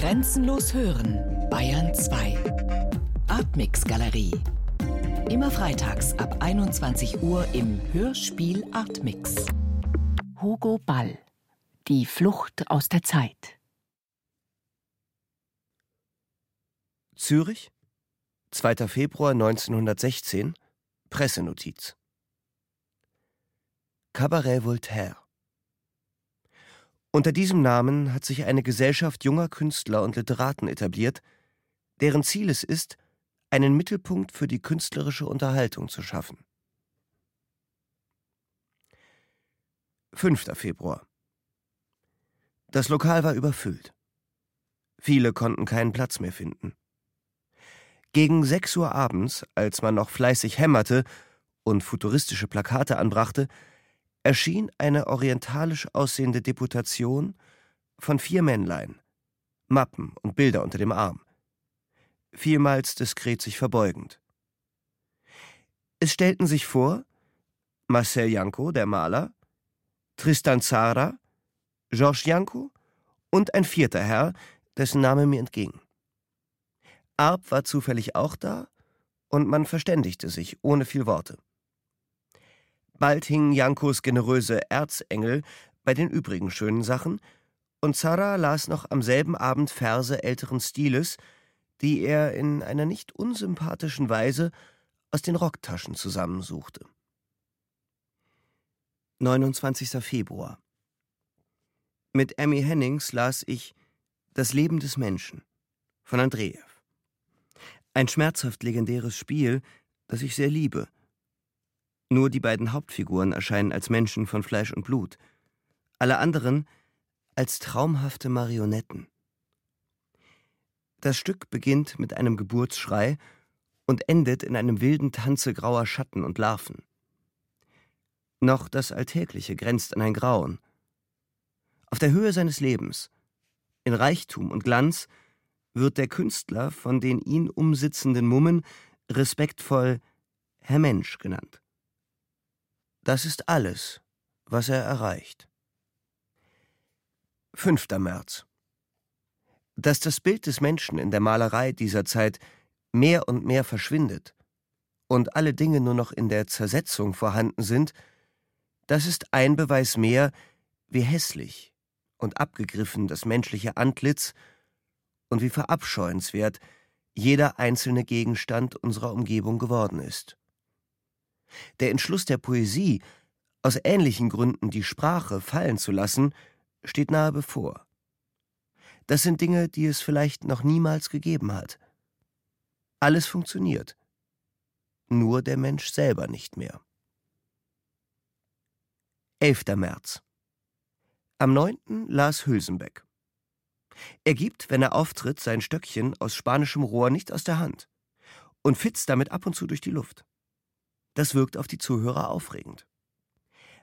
Grenzenlos hören, Bayern 2. Artmix Galerie. Immer freitags ab 21 Uhr im Hörspiel Artmix. Hugo Ball. Die Flucht aus der Zeit. Zürich, 2. Februar 1916, Pressenotiz. Cabaret Voltaire. Unter diesem Namen hat sich eine Gesellschaft junger Künstler und Literaten etabliert, deren Ziel es ist, einen Mittelpunkt für die künstlerische Unterhaltung zu schaffen. 5. Februar. Das Lokal war überfüllt. Viele konnten keinen Platz mehr finden. Gegen sechs Uhr abends, als man noch fleißig hämmerte und futuristische Plakate anbrachte, erschien eine orientalisch aussehende Deputation von vier Männlein, Mappen und Bilder unter dem Arm, vielmals diskret sich verbeugend. Es stellten sich vor Marcel Janko, der Maler, Tristan Zara, Georges Janko und ein vierter Herr, dessen Name mir entging. Arp war zufällig auch da, und man verständigte sich ohne viel Worte. Bald hingen Jankos generöse Erzengel bei den übrigen schönen Sachen, und Zara las noch am selben Abend Verse älteren Stiles, die er in einer nicht unsympathischen Weise aus den Rocktaschen zusammensuchte. 29. Februar Mit Emmy Hennings las ich Das Leben des Menschen von Andrejew. Ein schmerzhaft legendäres Spiel, das ich sehr liebe – nur die beiden Hauptfiguren erscheinen als Menschen von Fleisch und Blut, alle anderen als traumhafte Marionetten. Das Stück beginnt mit einem Geburtsschrei und endet in einem wilden Tanze grauer Schatten und Larven. Noch das Alltägliche grenzt an ein Grauen. Auf der Höhe seines Lebens, in Reichtum und Glanz, wird der Künstler von den ihn umsitzenden Mummen respektvoll Herr Mensch genannt. Das ist alles, was er erreicht. 5. März. Dass das Bild des Menschen in der Malerei dieser Zeit mehr und mehr verschwindet und alle Dinge nur noch in der Zersetzung vorhanden sind, das ist ein Beweis mehr, wie hässlich und abgegriffen das menschliche Antlitz und wie verabscheuenswert jeder einzelne Gegenstand unserer Umgebung geworden ist. Der Entschluss der Poesie, aus ähnlichen Gründen die Sprache fallen zu lassen, steht nahe bevor. Das sind Dinge, die es vielleicht noch niemals gegeben hat. Alles funktioniert. Nur der Mensch selber nicht mehr. 11. März. Am 9. las Hülsenbeck. Er gibt, wenn er auftritt, sein Stöckchen aus spanischem Rohr nicht aus der Hand und fitzt damit ab und zu durch die Luft. Das wirkt auf die Zuhörer aufregend.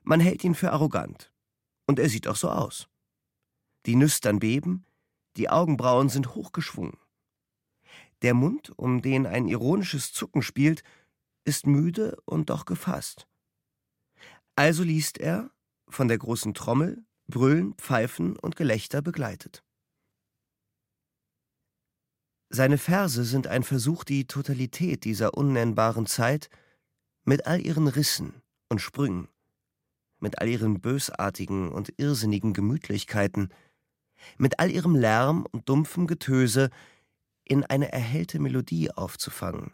Man hält ihn für arrogant. Und er sieht auch so aus. Die Nüstern beben, die Augenbrauen sind hochgeschwungen. Der Mund, um den ein ironisches Zucken spielt, ist müde und doch gefasst. Also liest er, von der großen Trommel, Brüllen, Pfeifen und Gelächter begleitet. Seine Verse sind ein Versuch, die Totalität dieser unnennbaren Zeit mit all ihren Rissen und Sprüngen, mit all ihren bösartigen und irrsinnigen Gemütlichkeiten, mit all ihrem Lärm und dumpfem Getöse in eine erhellte Melodie aufzufangen.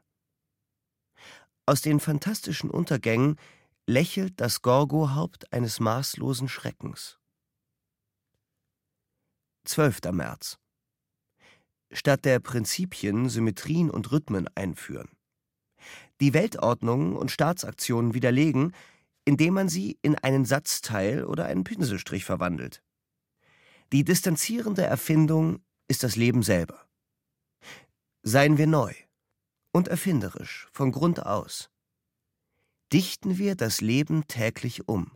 Aus den fantastischen Untergängen lächelt das Gorgo-Haupt eines maßlosen Schreckens. 12. März. Statt der Prinzipien Symmetrien und Rhythmen einführen die Weltordnung und Staatsaktionen widerlegen, indem man sie in einen Satzteil oder einen Pinselstrich verwandelt. Die distanzierende Erfindung ist das Leben selber. Seien wir neu und erfinderisch von Grund aus. Dichten wir das Leben täglich um.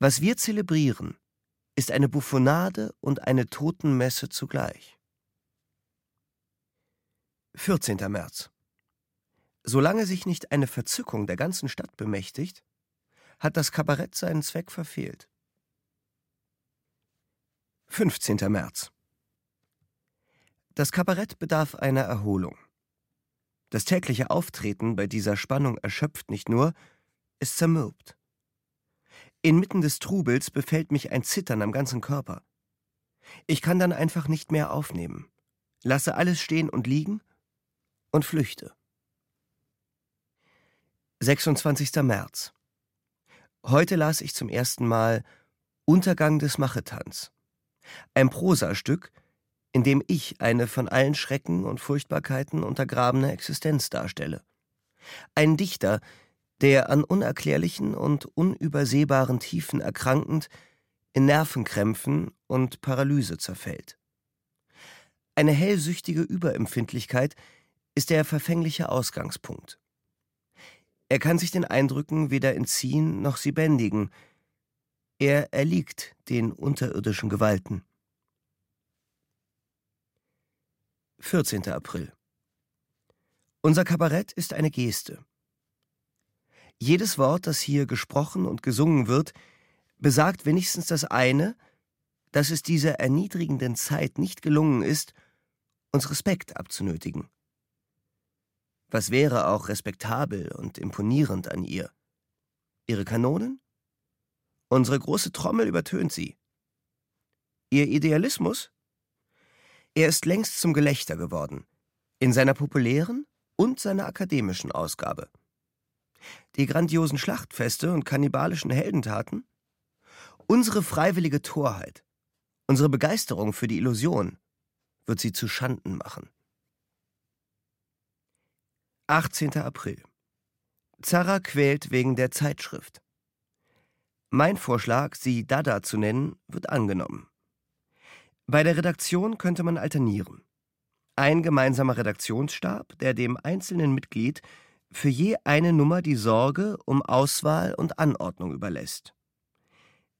Was wir zelebrieren, ist eine Buffonade und eine Totenmesse zugleich. 14. März Solange sich nicht eine Verzückung der ganzen Stadt bemächtigt, hat das Kabarett seinen Zweck verfehlt. 15. März. Das Kabarett bedarf einer Erholung. Das tägliche Auftreten bei dieser Spannung erschöpft nicht nur, es zermürbt. Inmitten des Trubels befällt mich ein Zittern am ganzen Körper. Ich kann dann einfach nicht mehr aufnehmen, lasse alles stehen und liegen und flüchte. 26. März. Heute las ich zum ersten Mal Untergang des Machetans, ein Prosastück, in dem ich eine von allen Schrecken und Furchtbarkeiten untergrabene Existenz darstelle. Ein Dichter, der an unerklärlichen und unübersehbaren Tiefen erkrankend in Nervenkrämpfen und Paralyse zerfällt. Eine hellsüchtige Überempfindlichkeit ist der verfängliche Ausgangspunkt. Er kann sich den Eindrücken weder entziehen noch sie bändigen. Er erliegt den unterirdischen Gewalten. 14. April. Unser Kabarett ist eine Geste. Jedes Wort, das hier gesprochen und gesungen wird, besagt wenigstens das eine, dass es dieser erniedrigenden Zeit nicht gelungen ist, uns Respekt abzunötigen. Was wäre auch respektabel und imponierend an ihr? Ihre Kanonen? Unsere große Trommel übertönt sie. Ihr Idealismus? Er ist längst zum Gelächter geworden, in seiner populären und seiner akademischen Ausgabe. Die grandiosen Schlachtfeste und kannibalischen Heldentaten? Unsere freiwillige Torheit, unsere Begeisterung für die Illusion wird sie zu Schanden machen. 18. April. Zara quält wegen der Zeitschrift. Mein Vorschlag, sie Dada zu nennen, wird angenommen. Bei der Redaktion könnte man alternieren. Ein gemeinsamer Redaktionsstab, der dem einzelnen Mitglied für je eine Nummer die Sorge um Auswahl und Anordnung überlässt.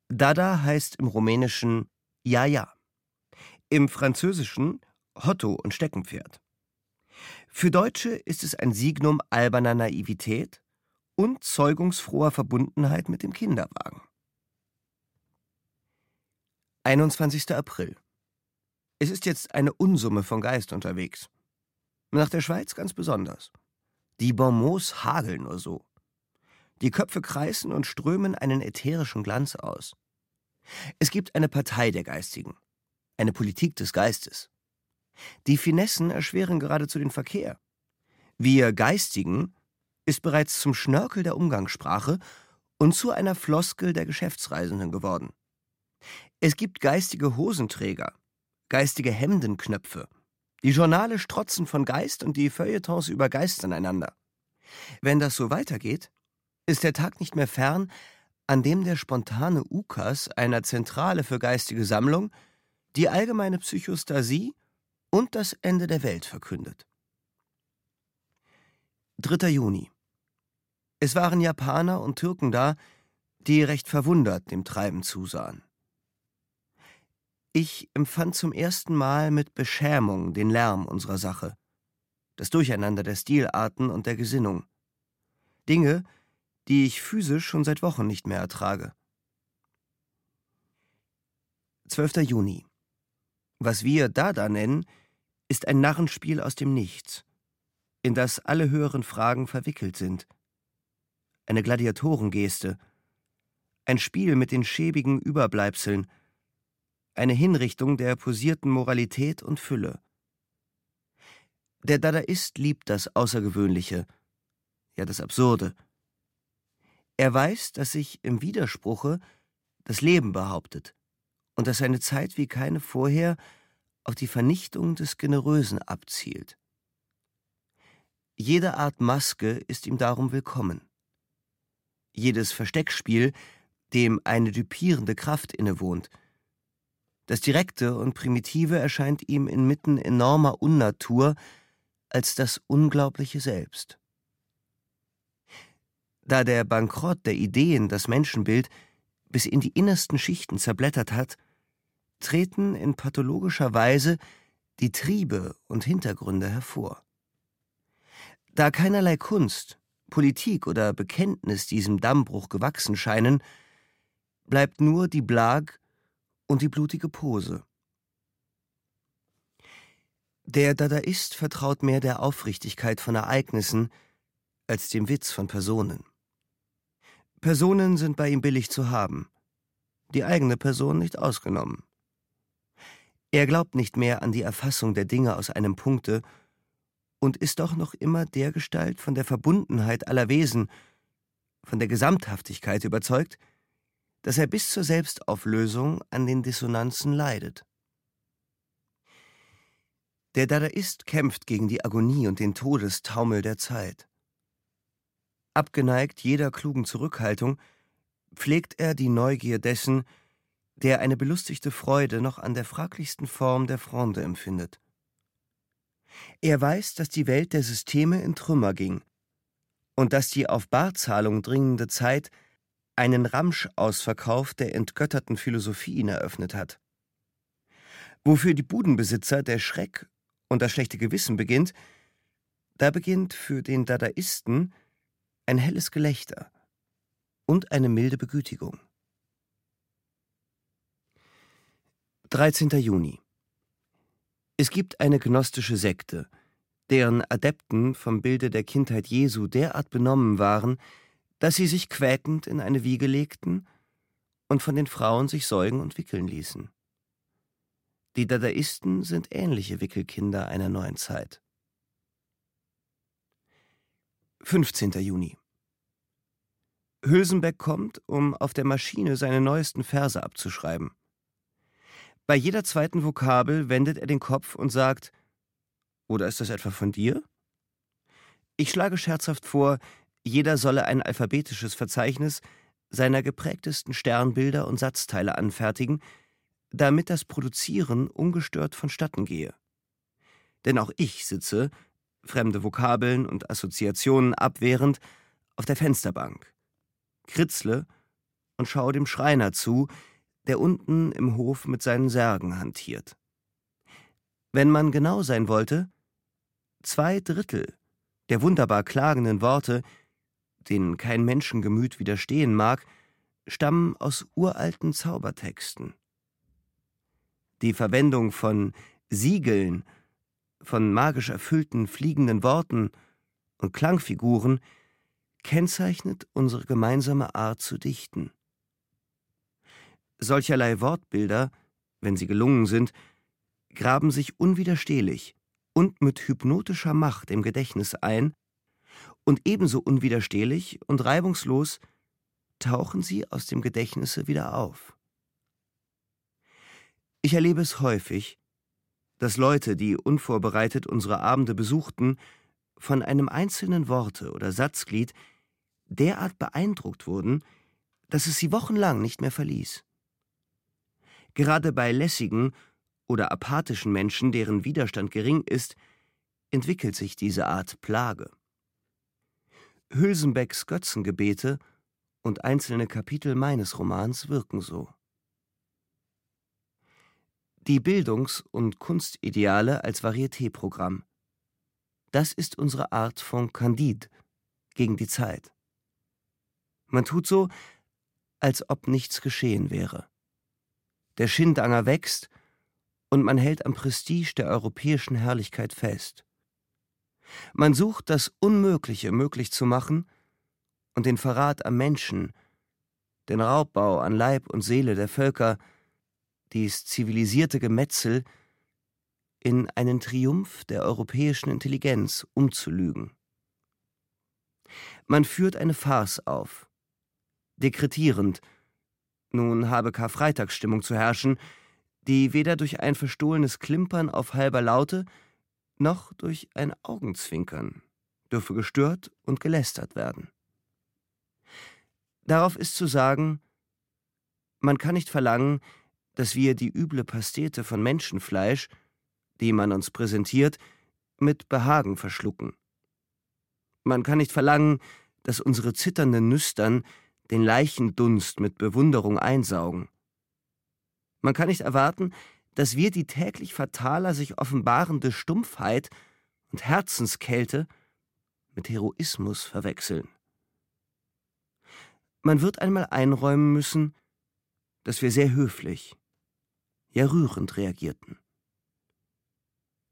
Dada heißt im Rumänischen Ja, ja, im Französischen Hotto und Steckenpferd. Für Deutsche ist es ein Signum alberner Naivität und zeugungsfroher Verbundenheit mit dem Kinderwagen. 21. April es ist jetzt eine Unsumme von Geist unterwegs. Nach der Schweiz ganz besonders. Die Bonmots hageln nur so. Die Köpfe kreisen und strömen einen ätherischen Glanz aus. Es gibt eine Partei der Geistigen, eine Politik des Geistes. Die Finessen erschweren geradezu den Verkehr. Wir Geistigen ist bereits zum Schnörkel der Umgangssprache und zu einer Floskel der Geschäftsreisenden geworden. Es gibt geistige Hosenträger, geistige Hemdenknöpfe. Die Journale strotzen von Geist und die Feuilletons übergeistern einander. Wenn das so weitergeht, ist der Tag nicht mehr fern, an dem der spontane Ukas einer Zentrale für geistige Sammlung die allgemeine Psychostasie und das Ende der Welt verkündet. 3. Juni. Es waren Japaner und Türken da, die recht verwundert dem Treiben zusahen. Ich empfand zum ersten Mal mit Beschämung den Lärm unserer Sache, das Durcheinander der Stilarten und der Gesinnung. Dinge, die ich physisch schon seit Wochen nicht mehr ertrage. 12. Juni. Was wir Dada nennen, ist ein Narrenspiel aus dem Nichts, in das alle höheren Fragen verwickelt sind. Eine Gladiatorengeste, ein Spiel mit den schäbigen Überbleibseln, eine Hinrichtung der posierten Moralität und Fülle. Der Dadaist liebt das Außergewöhnliche, ja das Absurde. Er weiß, dass sich im Widerspruche das Leben behauptet und dass seine Zeit wie keine vorher auf die Vernichtung des Generösen abzielt. Jede Art Maske ist ihm darum willkommen. Jedes Versteckspiel, dem eine düpierende Kraft innewohnt – das Direkte und Primitive erscheint ihm inmitten enormer Unnatur als das Unglaubliche selbst. Da der Bankrott der Ideen das Menschenbild bis in die innersten Schichten zerblättert hat, treten in pathologischer Weise die Triebe und Hintergründe hervor. Da keinerlei Kunst, Politik oder Bekenntnis diesem Dammbruch gewachsen scheinen, bleibt nur die Blag und die blutige Pose. Der Dadaist vertraut mehr der Aufrichtigkeit von Ereignissen als dem Witz von Personen. Personen sind bei ihm billig zu haben, die eigene Person nicht ausgenommen. Er glaubt nicht mehr an die Erfassung der Dinge aus einem Punkte und ist doch noch immer dergestalt von der Verbundenheit aller Wesen, von der Gesamthaftigkeit überzeugt, dass er bis zur Selbstauflösung an den Dissonanzen leidet. Der Dadaist kämpft gegen die Agonie und den Todestaumel der Zeit. Abgeneigt jeder klugen Zurückhaltung, pflegt er die Neugier dessen, der eine belustigte Freude noch an der fraglichsten Form der Fronde empfindet. Er weiß, dass die Welt der Systeme in Trümmer ging und dass die auf Barzahlung dringende Zeit einen Ramschausverkauf der entgötterten Philosophien eröffnet hat. Wofür die Budenbesitzer der Schreck und das schlechte Gewissen beginnt, da beginnt für den Dadaisten ein helles Gelächter und eine milde Begütigung. 13. Juni Es gibt eine gnostische Sekte, deren Adepten vom Bilde der Kindheit Jesu derart benommen waren, dass sie sich quäkend in eine Wiege legten und von den Frauen sich säugen und wickeln ließen. Die Dadaisten sind ähnliche Wickelkinder einer neuen Zeit. 15. Juni Hülsenbeck kommt, um auf der Maschine seine neuesten Verse abzuschreiben. Bei jeder zweiten Vokabel wendet er den Kopf und sagt: Oder ist das etwa von dir? Ich schlage scherzhaft vor, jeder solle ein alphabetisches Verzeichnis seiner geprägtesten Sternbilder und Satzteile anfertigen, damit das Produzieren ungestört vonstatten gehe. Denn auch ich sitze, fremde Vokabeln und Assoziationen abwehrend, auf der Fensterbank, kritzle und schaue dem Schreiner zu, der unten im Hof mit seinen Särgen hantiert. Wenn man genau sein wollte, zwei Drittel der wunderbar klagenden Worte, denen kein Menschengemüt widerstehen mag, stammen aus uralten Zaubertexten die Verwendung von Siegeln, von magisch erfüllten fliegenden Worten und Klangfiguren kennzeichnet unsere gemeinsame Art zu dichten. Solcherlei Wortbilder, wenn sie gelungen sind, graben sich unwiderstehlich und mit hypnotischer Macht im Gedächtnis ein, und ebenso unwiderstehlich und reibungslos tauchen sie aus dem Gedächtnisse wieder auf. Ich erlebe es häufig, dass Leute, die unvorbereitet unsere Abende besuchten, von einem einzelnen Worte oder Satzglied derart beeindruckt wurden, dass es sie wochenlang nicht mehr verließ. Gerade bei lässigen oder apathischen Menschen, deren Widerstand gering ist, entwickelt sich diese Art Plage. Hülsenbecks Götzengebete und einzelne Kapitel meines Romans wirken so. Die Bildungs- und Kunstideale als Varietéprogramm. Das ist unsere Art von Candide gegen die Zeit. Man tut so, als ob nichts geschehen wäre. Der Schindanger wächst und man hält am Prestige der europäischen Herrlichkeit fest. Man sucht, das Unmögliche möglich zu machen und den Verrat am Menschen, den Raubbau an Leib und Seele der Völker dies zivilisierte Gemetzel in einen Triumph der europäischen Intelligenz umzulügen. Man führt eine Farce auf, dekretierend, nun habe Karfreitagsstimmung zu herrschen, die weder durch ein verstohlenes Klimpern auf halber Laute noch durch ein Augenzwinkern dürfe gestört und gelästert werden. Darauf ist zu sagen, man kann nicht verlangen, dass wir die üble Pastete von Menschenfleisch, die man uns präsentiert, mit Behagen verschlucken. Man kann nicht verlangen, dass unsere zitternden Nüstern den Leichendunst mit Bewunderung einsaugen. Man kann nicht erwarten, dass wir die täglich fataler sich offenbarende Stumpfheit und Herzenskälte mit Heroismus verwechseln. Man wird einmal einräumen müssen, dass wir sehr höflich, ja rührend reagierten.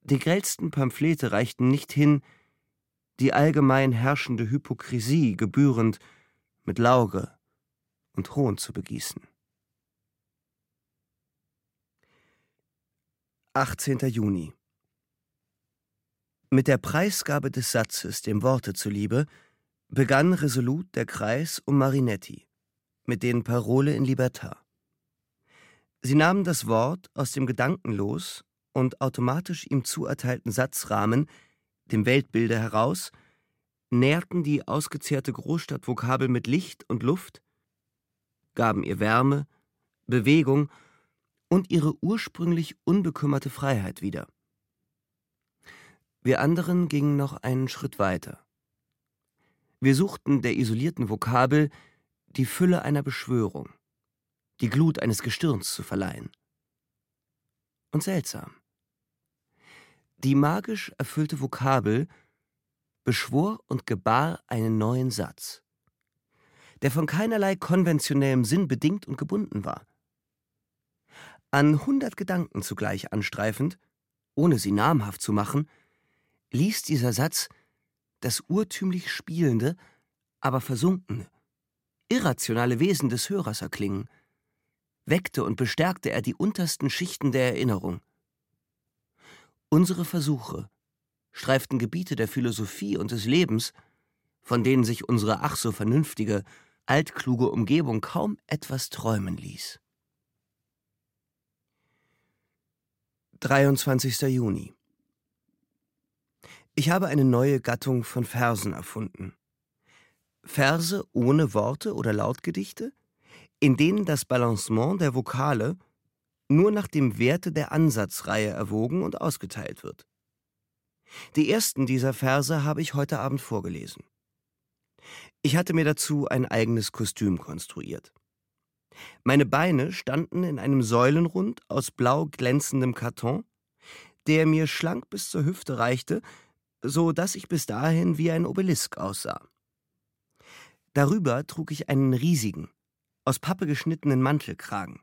Die grellsten Pamphlete reichten nicht hin, die allgemein herrschende Hypokrisie gebührend mit Lauge und Hohn zu begießen. 18. Juni Mit der Preisgabe des Satzes dem Worte zuliebe begann resolut der Kreis um Marinetti mit den Parole in Libertà. Sie nahmen das Wort aus dem gedankenlos und automatisch ihm zuerteilten Satzrahmen, dem Weltbilde heraus, nährten die ausgezehrte Großstadtvokabel mit Licht und Luft, gaben ihr Wärme, Bewegung und ihre ursprünglich unbekümmerte Freiheit wieder. Wir anderen gingen noch einen Schritt weiter. Wir suchten der isolierten Vokabel die Fülle einer Beschwörung, die Glut eines Gestirns zu verleihen. Und seltsam. Die magisch erfüllte Vokabel beschwor und gebar einen neuen Satz, der von keinerlei konventionellem Sinn bedingt und gebunden war an hundert Gedanken zugleich anstreifend, ohne sie namhaft zu machen, ließ dieser Satz das urtümlich spielende, aber versunkene, irrationale Wesen des Hörers erklingen, weckte und bestärkte er die untersten Schichten der Erinnerung. Unsere Versuche streiften Gebiete der Philosophie und des Lebens, von denen sich unsere ach so vernünftige, altkluge Umgebung kaum etwas träumen ließ. 23. Juni. Ich habe eine neue Gattung von Versen erfunden. Verse ohne Worte oder Lautgedichte, in denen das Balancement der Vokale nur nach dem Werte der Ansatzreihe erwogen und ausgeteilt wird. Die ersten dieser Verse habe ich heute Abend vorgelesen. Ich hatte mir dazu ein eigenes Kostüm konstruiert. Meine Beine standen in einem Säulenrund aus blau glänzendem Karton, der mir schlank bis zur Hüfte reichte, so dass ich bis dahin wie ein Obelisk aussah. Darüber trug ich einen riesigen, aus Pappe geschnittenen Mantelkragen,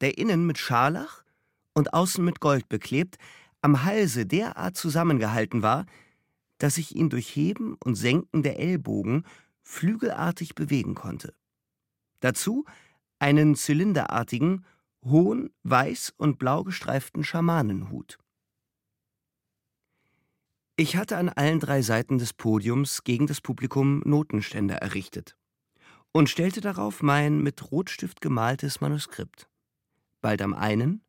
der innen mit Scharlach und außen mit Gold beklebt, am Halse derart zusammengehalten war, dass ich ihn durch Heben und Senken der Ellbogen flügelartig bewegen konnte. Dazu einen zylinderartigen, hohen, weiß und blau gestreiften Schamanenhut. Ich hatte an allen drei Seiten des Podiums gegen das Publikum Notenständer errichtet und stellte darauf mein mit Rotstift gemaltes Manuskript, bald am einen,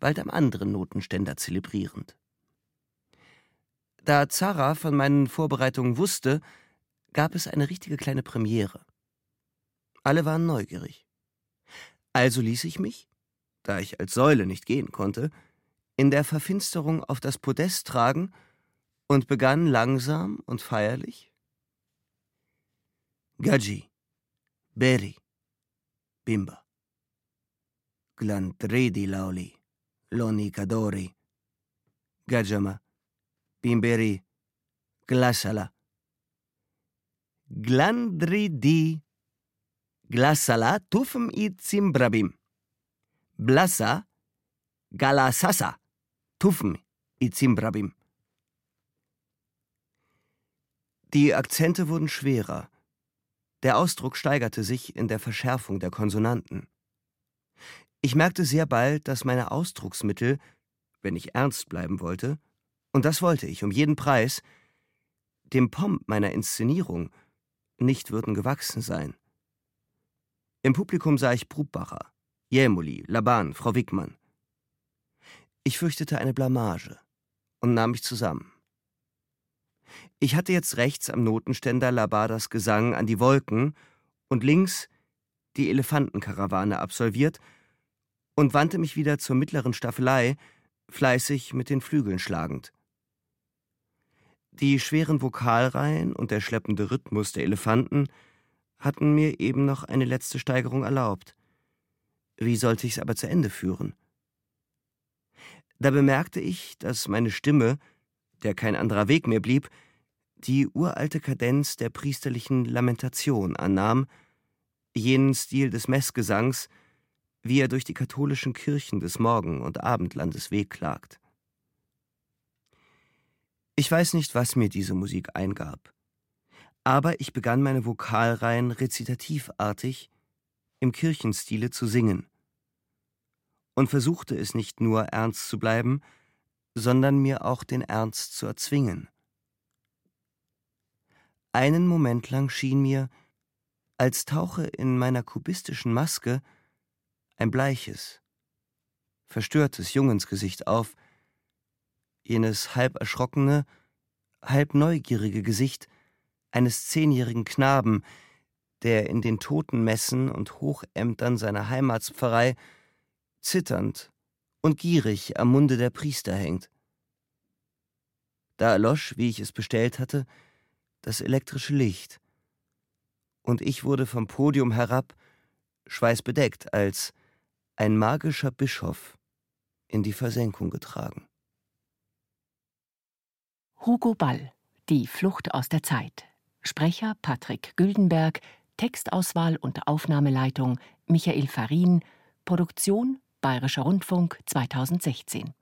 bald am anderen Notenständer zelebrierend. Da Zara von meinen Vorbereitungen wusste, gab es eine richtige kleine Premiere. Alle waren neugierig. Also ließ ich mich, da ich als Säule nicht gehen konnte, in der Verfinsterung auf das Podest tragen und begann langsam und feierlich Gaji, Beri, Bimba, Glandredi Lauli, Loni Kadori, Gajama, Bimberi, Glasala, Glandridi Glasala tufm i zimbrabim. Blassa galasasa tufm i zimbrabim. Die Akzente wurden schwerer. Der Ausdruck steigerte sich in der Verschärfung der Konsonanten. Ich merkte sehr bald, dass meine Ausdrucksmittel, wenn ich ernst bleiben wollte, und das wollte ich um jeden Preis, dem Pomp meiner Inszenierung nicht würden gewachsen sein. Im Publikum sah ich Brubbacher, Jämuli, Laban, Frau Wickmann. Ich fürchtete eine Blamage und nahm mich zusammen. Ich hatte jetzt rechts am Notenständer Labadas Gesang an die Wolken und links die Elefantenkarawane absolviert und wandte mich wieder zur mittleren Staffelei, fleißig mit den Flügeln schlagend. Die schweren Vokalreihen und der schleppende Rhythmus der Elefanten hatten mir eben noch eine letzte Steigerung erlaubt. Wie sollte ich's aber zu Ende führen? Da bemerkte ich, dass meine Stimme, der kein anderer Weg mehr blieb, die uralte Kadenz der priesterlichen Lamentation annahm, jenen Stil des Messgesangs, wie er durch die katholischen Kirchen des Morgen- und Abendlandes wehklagt. Ich weiß nicht, was mir diese Musik eingab. Aber ich begann meine Vokalreihen rezitativartig im Kirchenstile zu singen und versuchte es nicht nur ernst zu bleiben, sondern mir auch den Ernst zu erzwingen. Einen Moment lang schien mir, als tauche in meiner kubistischen Maske ein bleiches, verstörtes Jungensgesicht auf, jenes halb erschrockene, halb neugierige Gesicht eines zehnjährigen Knaben, der in den Totenmessen und Hochämtern seiner Heimatspfarrei zitternd und gierig am Munde der Priester hängt. Da erlosch, wie ich es bestellt hatte, das elektrische Licht, und ich wurde vom Podium herab, schweißbedeckt, als ein magischer Bischof in die Versenkung getragen. Hugo Ball, Die Flucht aus der Zeit. Sprecher Patrick Güldenberg, Textauswahl und Aufnahmeleitung Michael Farin, Produktion Bayerischer Rundfunk 2016